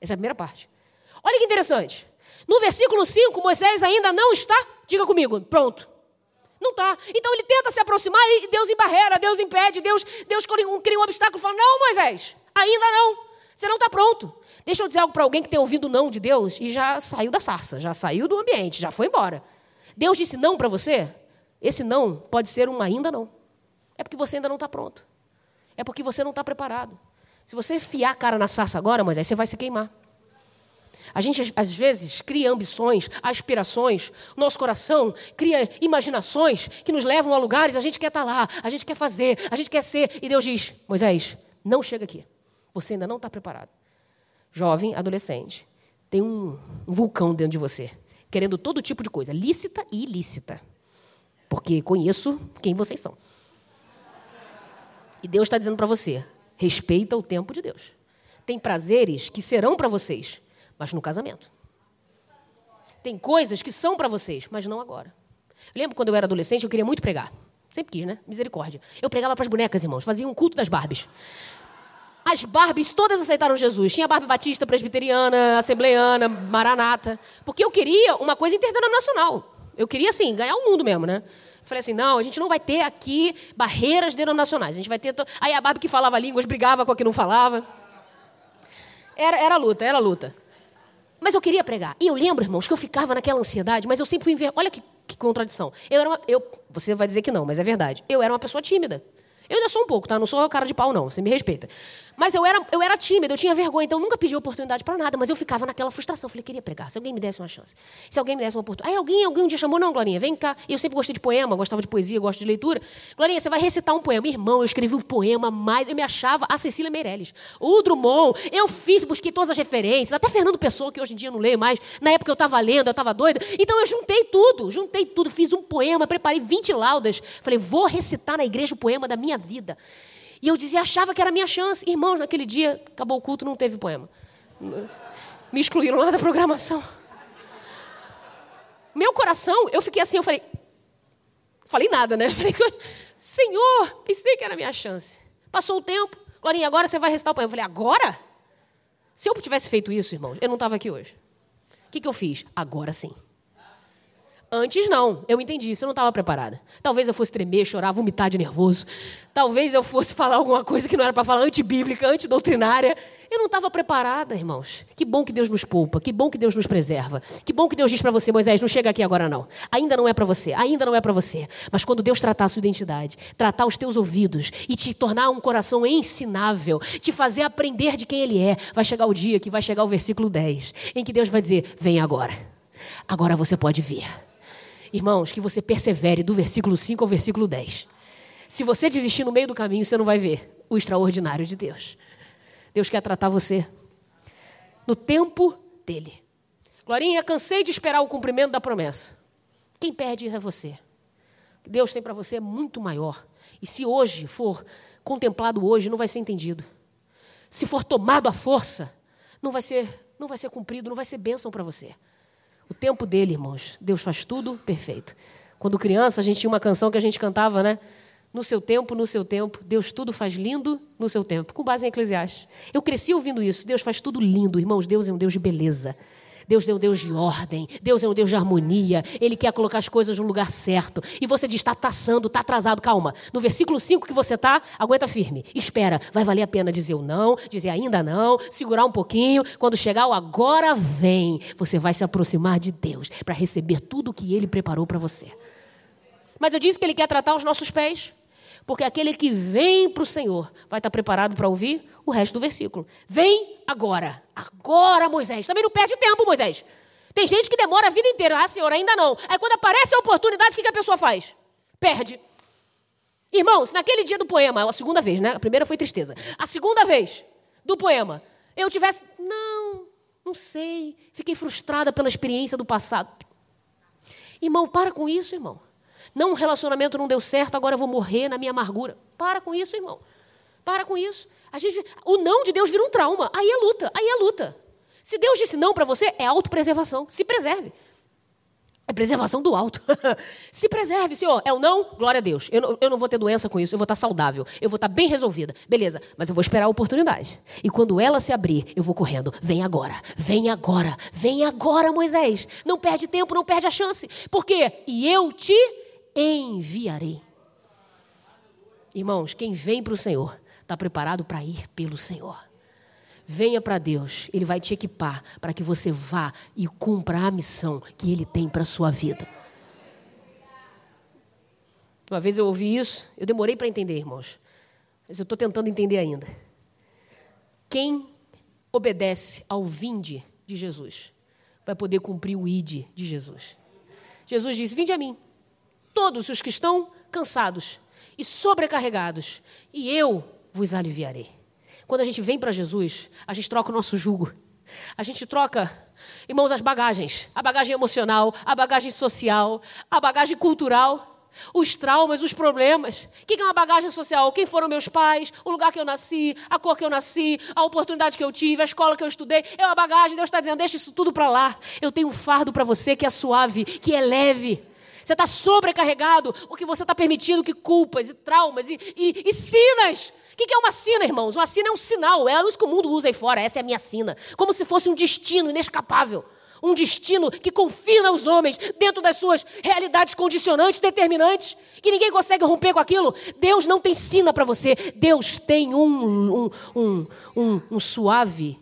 Essa é a primeira parte. Olha que interessante. No versículo 5, Moisés ainda não está, diga comigo, pronto. Não está. Então ele tenta se aproximar e Deus embarreira, Deus impede, Deus, Deus cria um obstáculo e fala: Não, Moisés, ainda não. Você não está pronto. Deixa eu dizer algo para alguém que tem ouvido não de Deus e já saiu da sarça, já saiu do ambiente, já foi embora. Deus disse não para você? Esse não pode ser um ainda não. É porque você ainda não está pronto. É porque você não está preparado. Se você fiar a cara na sarça agora, Moisés, você vai se queimar. A gente, às vezes, cria ambições, aspirações, nosso coração cria imaginações que nos levam a lugares, a gente quer estar tá lá, a gente quer fazer, a gente quer ser. E Deus diz: Moisés, não chega aqui. Você ainda não está preparado. Jovem, adolescente, tem um, vulcão dentro de você, querendo todo tipo de coisa, lícita e ilícita. Porque conheço quem vocês são. E Deus está dizendo para você: Respeita o tempo de Deus. Tem prazeres que serão para vocês, mas no casamento. Tem coisas que são para vocês, mas não agora. Eu lembro quando eu era adolescente, eu queria muito pregar. Sempre quis, né? Misericórdia. Eu pregava para as bonecas, irmãos. Fazia um culto das Barbies. As Barbies todas aceitaram Jesus. Tinha Barbie Batista, Presbiteriana, Assembleiana, Maranata. Porque eu queria uma coisa interdenominacional. Eu queria, assim, ganhar o mundo mesmo, né? Falei assim: não, a gente não vai ter aqui barreiras denominacionais. A gente vai ter. To... Aí a Barbie que falava línguas brigava com a que não falava. Era, era luta, era luta. Mas eu queria pregar. E eu lembro, irmãos, que eu ficava naquela ansiedade, mas eu sempre fui ver. Olha que, que contradição. Eu era uma, eu, você vai dizer que não, mas é verdade. Eu era uma pessoa tímida. Eu ainda sou um pouco, tá? Não sou cara de pau, não. Você me respeita. Mas eu era, eu era tímida, eu tinha vergonha, então eu nunca pedi oportunidade para nada, mas eu ficava naquela frustração. Falei, queria pregar. Se alguém me desse uma chance. Se alguém me desse uma oportunidade. Aí alguém, alguém um dia chamou, não, Glorinha, vem cá. E eu sempre gostei de poema, gostava de poesia, gosto de leitura. Glorinha, você vai recitar um poema. Irmão, eu escrevi um poema mais. Eu me achava a Cecília Meirelles. O Drummond, eu fiz, busquei todas as referências, até Fernando Pessoa, que hoje em dia eu não leio mais. Na época eu estava lendo, eu estava doida. Então eu juntei tudo, juntei tudo, fiz um poema, preparei 20 laudas. Falei, vou recitar na igreja o poema da minha vida. E eu dizia, achava que era a minha chance. Irmãos, naquele dia, acabou o culto, não teve poema. Me excluíram lá da programação. Meu coração, eu fiquei assim, eu falei. Falei nada, né? Falei, Senhor, pensei que era a minha chance. Passou o tempo, Glorinha, agora você vai recitar o poema. Eu falei, agora? Se eu tivesse feito isso, irmãos, eu não estava aqui hoje. O que, que eu fiz? Agora sim. Antes não, eu entendi, você não estava preparada. Talvez eu fosse tremer, chorar, vomitar de nervoso. Talvez eu fosse falar alguma coisa que não era para falar, antibíblica, antidoutrinária. Eu não estava preparada, irmãos. Que bom que Deus nos poupa, que bom que Deus nos preserva. Que bom que Deus diz para você, Moisés, não chega aqui agora não. Ainda não é para você, ainda não é para você. Mas quando Deus tratar a sua identidade, tratar os teus ouvidos e te tornar um coração ensinável, te fazer aprender de quem Ele é, vai chegar o dia que vai chegar o versículo 10, em que Deus vai dizer: vem agora. Agora você pode vir. Irmãos, que você persevere do versículo 5 ao versículo 10. Se você desistir no meio do caminho, você não vai ver o extraordinário de Deus. Deus quer tratar você no tempo dele. Glorinha, cansei de esperar o cumprimento da promessa. Quem perde é você. Deus tem para você é muito maior. E se hoje for contemplado hoje, não vai ser entendido. Se for tomado à força, não vai ser, não vai ser cumprido, não vai ser bênção para você. O tempo dele, irmãos. Deus faz tudo perfeito. Quando criança, a gente tinha uma canção que a gente cantava, né? No seu tempo, no seu tempo, Deus tudo faz lindo no seu tempo, com base em Eclesiastes. Eu cresci ouvindo isso. Deus faz tudo lindo, irmãos. Deus é um Deus de beleza. Deus é um Deus de ordem. Deus é um Deus de harmonia. Ele quer colocar as coisas no lugar certo. E você diz: está taçando, está atrasado. Calma. No versículo 5 que você está, aguenta firme. Espera. Vai valer a pena dizer o não, dizer ainda não, segurar um pouquinho. Quando chegar o agora vem, você vai se aproximar de Deus para receber tudo o que Ele preparou para você. Mas eu disse que Ele quer tratar os nossos pés. Porque aquele que vem para o Senhor vai estar preparado para ouvir o resto do versículo. Vem agora. Agora, Moisés. Também não perde tempo, Moisés. Tem gente que demora a vida inteira. Ah, Senhor, ainda não. Aí quando aparece a oportunidade, o que a pessoa faz? Perde. Irmãos, naquele dia do poema, a segunda vez, né? A primeira foi tristeza. A segunda vez do poema, eu tivesse. Não, não sei. Fiquei frustrada pela experiência do passado. Irmão, para com isso, irmão. Não, um relacionamento não deu certo, agora eu vou morrer na minha amargura. Para com isso, irmão. Para com isso. A gente, o não de Deus vira um trauma. Aí é luta, aí é luta. Se Deus disse não para você, é autopreservação. Se preserve. É preservação do alto. Se preserve, Senhor. É o não? Glória a Deus. Eu não, eu não vou ter doença com isso. Eu vou estar saudável. Eu vou estar bem resolvida. Beleza. Mas eu vou esperar a oportunidade. E quando ela se abrir, eu vou correndo. Vem agora. Vem agora. Vem agora, Moisés. Não perde tempo, não perde a chance. Por quê? E eu te enviarei. Irmãos, quem vem para o Senhor está preparado para ir pelo Senhor. Venha para Deus, Ele vai te equipar para que você vá e cumpra a missão que Ele tem para a sua vida. Uma vez eu ouvi isso, eu demorei para entender, irmãos, mas eu estou tentando entender ainda. Quem obedece ao vinde de Jesus vai poder cumprir o ide de Jesus. Jesus disse: Vinde a mim, todos os que estão cansados e sobrecarregados, e eu vos aliviarei. Quando a gente vem para Jesus, a gente troca o nosso jugo. A gente troca, irmãos, as bagagens. A bagagem emocional, a bagagem social, a bagagem cultural os traumas, os problemas. O que é uma bagagem social? Quem foram meus pais, o lugar que eu nasci, a cor que eu nasci, a oportunidade que eu tive, a escola que eu estudei. É uma bagagem. Deus está dizendo: deixa isso tudo para lá. Eu tenho um fardo para você que é suave, que é leve. Você está sobrecarregado porque você está permitindo que culpas e traumas e, e, e sinas. O que, que é uma sina, irmãos? Uma sina é um sinal, é isso que o mundo usa aí fora. Essa é a minha sina. Como se fosse um destino inescapável. Um destino que confina os homens dentro das suas realidades condicionantes, determinantes, que ninguém consegue romper com aquilo. Deus não tem sina para você. Deus tem um, um, um, um, um suave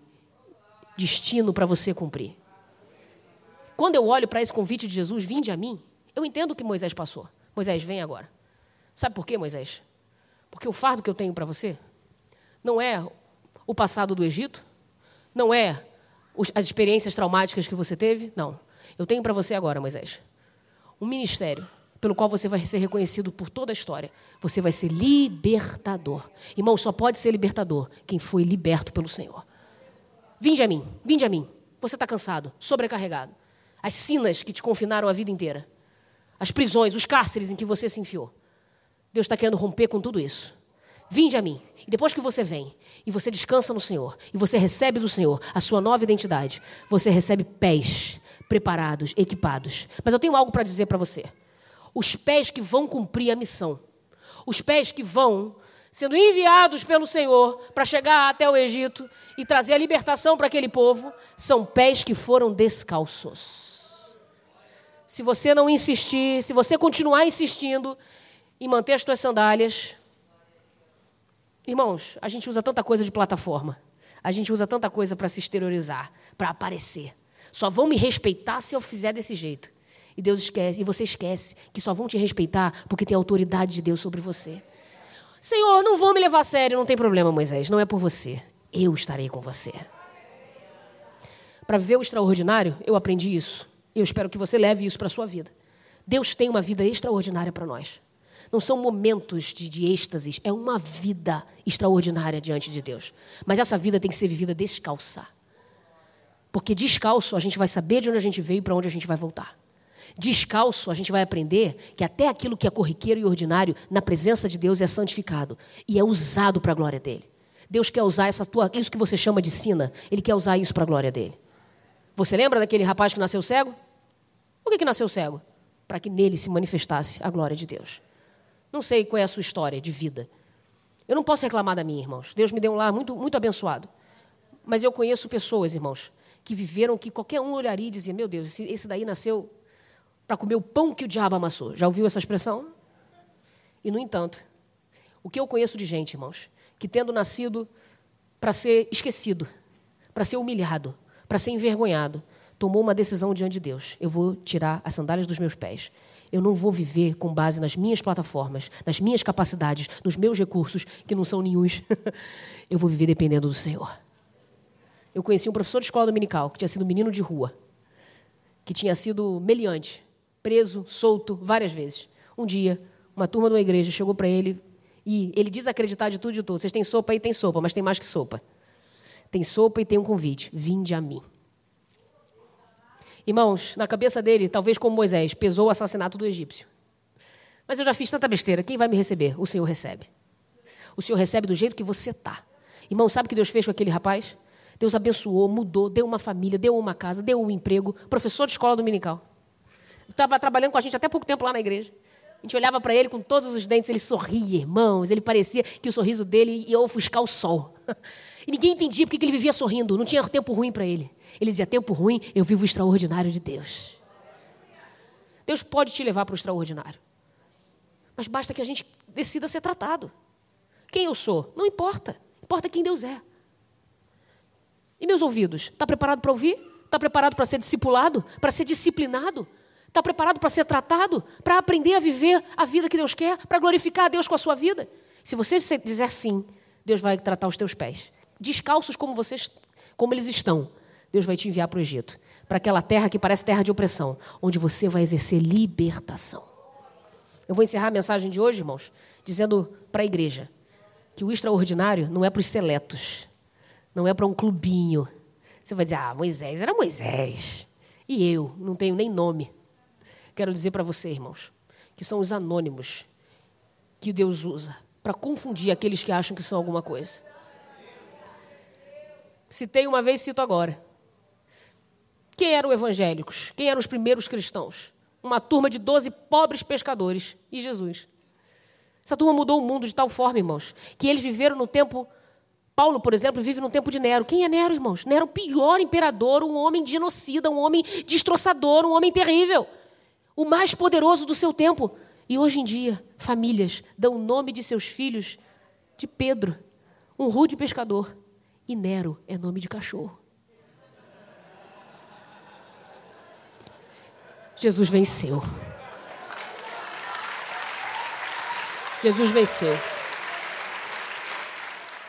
destino para você cumprir. Quando eu olho para esse convite de Jesus, vinde a mim, eu entendo o que Moisés passou. Moisés, vem agora. Sabe por quê, Moisés? Porque o fardo que eu tenho para você não é o passado do Egito, não é as experiências traumáticas que você teve, não. Eu tenho para você agora, Moisés, um ministério pelo qual você vai ser reconhecido por toda a história. Você vai ser libertador. Irmão, só pode ser libertador quem foi liberto pelo Senhor. Vinde a mim, vinde a mim. Você está cansado, sobrecarregado. As sinas que te confinaram a vida inteira as prisões, os cárceres em que você se enfiou. Deus está querendo romper com tudo isso. Vinde a mim. E depois que você vem, e você descansa no Senhor, e você recebe do Senhor a sua nova identidade, você recebe pés preparados, equipados. Mas eu tenho algo para dizer para você. Os pés que vão cumprir a missão, os pés que vão sendo enviados pelo Senhor para chegar até o Egito e trazer a libertação para aquele povo, são pés que foram descalços se você não insistir, se você continuar insistindo em manter as suas sandálias. Irmãos, a gente usa tanta coisa de plataforma. A gente usa tanta coisa para se exteriorizar, para aparecer. Só vão me respeitar se eu fizer desse jeito. E Deus esquece, e você esquece que só vão te respeitar porque tem a autoridade de Deus sobre você. Senhor, não vou me levar a sério, não tem problema, Moisés, não é por você. Eu estarei com você. Para ver o extraordinário, eu aprendi isso. Eu espero que você leve isso para a sua vida. Deus tem uma vida extraordinária para nós. Não são momentos de, de êxtases, é uma vida extraordinária diante de Deus. Mas essa vida tem que ser vivida descalça. Porque descalço a gente vai saber de onde a gente veio e para onde a gente vai voltar. Descalço a gente vai aprender que até aquilo que é corriqueiro e ordinário, na presença de Deus, é santificado e é usado para a glória dele. Deus quer usar essa tua, isso que você chama de sina, Ele quer usar isso para a glória dele. Você lembra daquele rapaz que nasceu cego? Por que, que nasceu cego? Para que nele se manifestasse a glória de Deus. Não sei qual é a sua história de vida. Eu não posso reclamar da minha, irmãos. Deus me deu um lar muito, muito abençoado. Mas eu conheço pessoas, irmãos, que viveram que qualquer um olharia e dizia: Meu Deus, esse, esse daí nasceu para comer o pão que o diabo amassou. Já ouviu essa expressão? E, no entanto, o que eu conheço de gente, irmãos, que tendo nascido para ser esquecido, para ser humilhado, para ser envergonhado, tomou uma decisão diante de Deus: eu vou tirar as sandálias dos meus pés. Eu não vou viver com base nas minhas plataformas, nas minhas capacidades, nos meus recursos, que não são nenhuns. eu vou viver dependendo do Senhor. Eu conheci um professor de escola dominical que tinha sido menino de rua, que tinha sido meliante, preso, solto várias vezes. Um dia, uma turma de uma igreja chegou para ele e ele desacreditar de tudo e de tudo. Vocês têm sopa aí? Tem sopa, mas tem mais que sopa. Tem sopa e tem um convite. Vinde a mim. Irmãos, na cabeça dele, talvez como Moisés, pesou o assassinato do egípcio. Mas eu já fiz tanta besteira. Quem vai me receber? O Senhor recebe. O Senhor recebe do jeito que você está. Irmão, sabe o que Deus fez com aquele rapaz? Deus abençoou, mudou, deu uma família, deu uma casa, deu um emprego, professor de escola dominical. Estava trabalhando com a gente até pouco tempo lá na igreja. A gente olhava para ele com todos os dentes, ele sorria, irmãos, ele parecia que o sorriso dele ia ofuscar o sol. E ninguém entendia porque ele vivia sorrindo, não tinha tempo ruim para ele. Ele dizia: tempo ruim, eu vivo o extraordinário de Deus. Deus pode te levar para o extraordinário. Mas basta que a gente decida ser tratado. Quem eu sou? Não importa. Importa quem Deus é. E meus ouvidos? Está preparado para ouvir? Está preparado para ser discipulado? Para ser disciplinado? Está preparado para ser tratado? Para aprender a viver a vida que Deus quer? Para glorificar a Deus com a sua vida? Se você dizer sim, Deus vai tratar os teus pés. Descalços como vocês, como eles estão, Deus vai te enviar para o Egito, para aquela terra que parece terra de opressão, onde você vai exercer libertação. Eu vou encerrar a mensagem de hoje, irmãos, dizendo para a igreja que o extraordinário não é para os seletos, não é para um clubinho. Você vai dizer, ah, Moisés era Moisés. E eu, não tenho nem nome. Quero dizer para você, irmãos, que são os anônimos que Deus usa para confundir aqueles que acham que são alguma coisa. Citei uma vez, cito agora. Quem eram evangélicos? Quem eram os primeiros cristãos? Uma turma de doze pobres pescadores e Jesus. Essa turma mudou o mundo de tal forma, irmãos, que eles viveram no tempo Paulo, por exemplo, vive no tempo de Nero. Quem é Nero, irmãos? Nero, o pior imperador, um homem genocida, um homem destroçador, um homem terrível. O mais poderoso do seu tempo. E hoje em dia, famílias dão o nome de seus filhos de Pedro, um rude pescador. E Nero é nome de cachorro. Jesus venceu. Jesus venceu.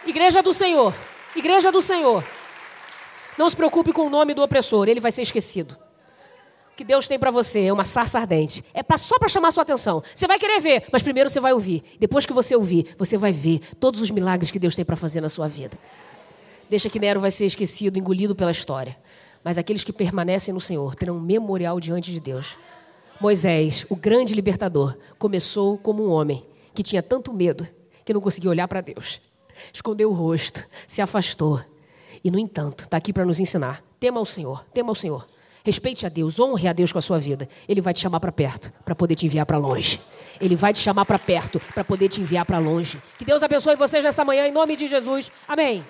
Igreja do Senhor. Igreja do Senhor. Não se preocupe com o nome do opressor, ele vai ser esquecido. Que Deus tem para você é uma sarça ardente. É pra, só para chamar sua atenção. Você vai querer ver, mas primeiro você vai ouvir. Depois que você ouvir, você vai ver todos os milagres que Deus tem para fazer na sua vida. Deixa que Nero vai ser esquecido, engolido pela história. Mas aqueles que permanecem no Senhor terão um memorial diante de Deus. Moisés, o grande libertador, começou como um homem que tinha tanto medo que não conseguia olhar para Deus escondeu o rosto, se afastou. E, no entanto, está aqui para nos ensinar: tema ao Senhor, tema ao Senhor. Respeite a Deus, honre a Deus com a sua vida. Ele vai te chamar para perto, para poder te enviar para longe. Ele vai te chamar para perto, para poder te enviar para longe. Que Deus abençoe vocês nessa manhã, em nome de Jesus. Amém.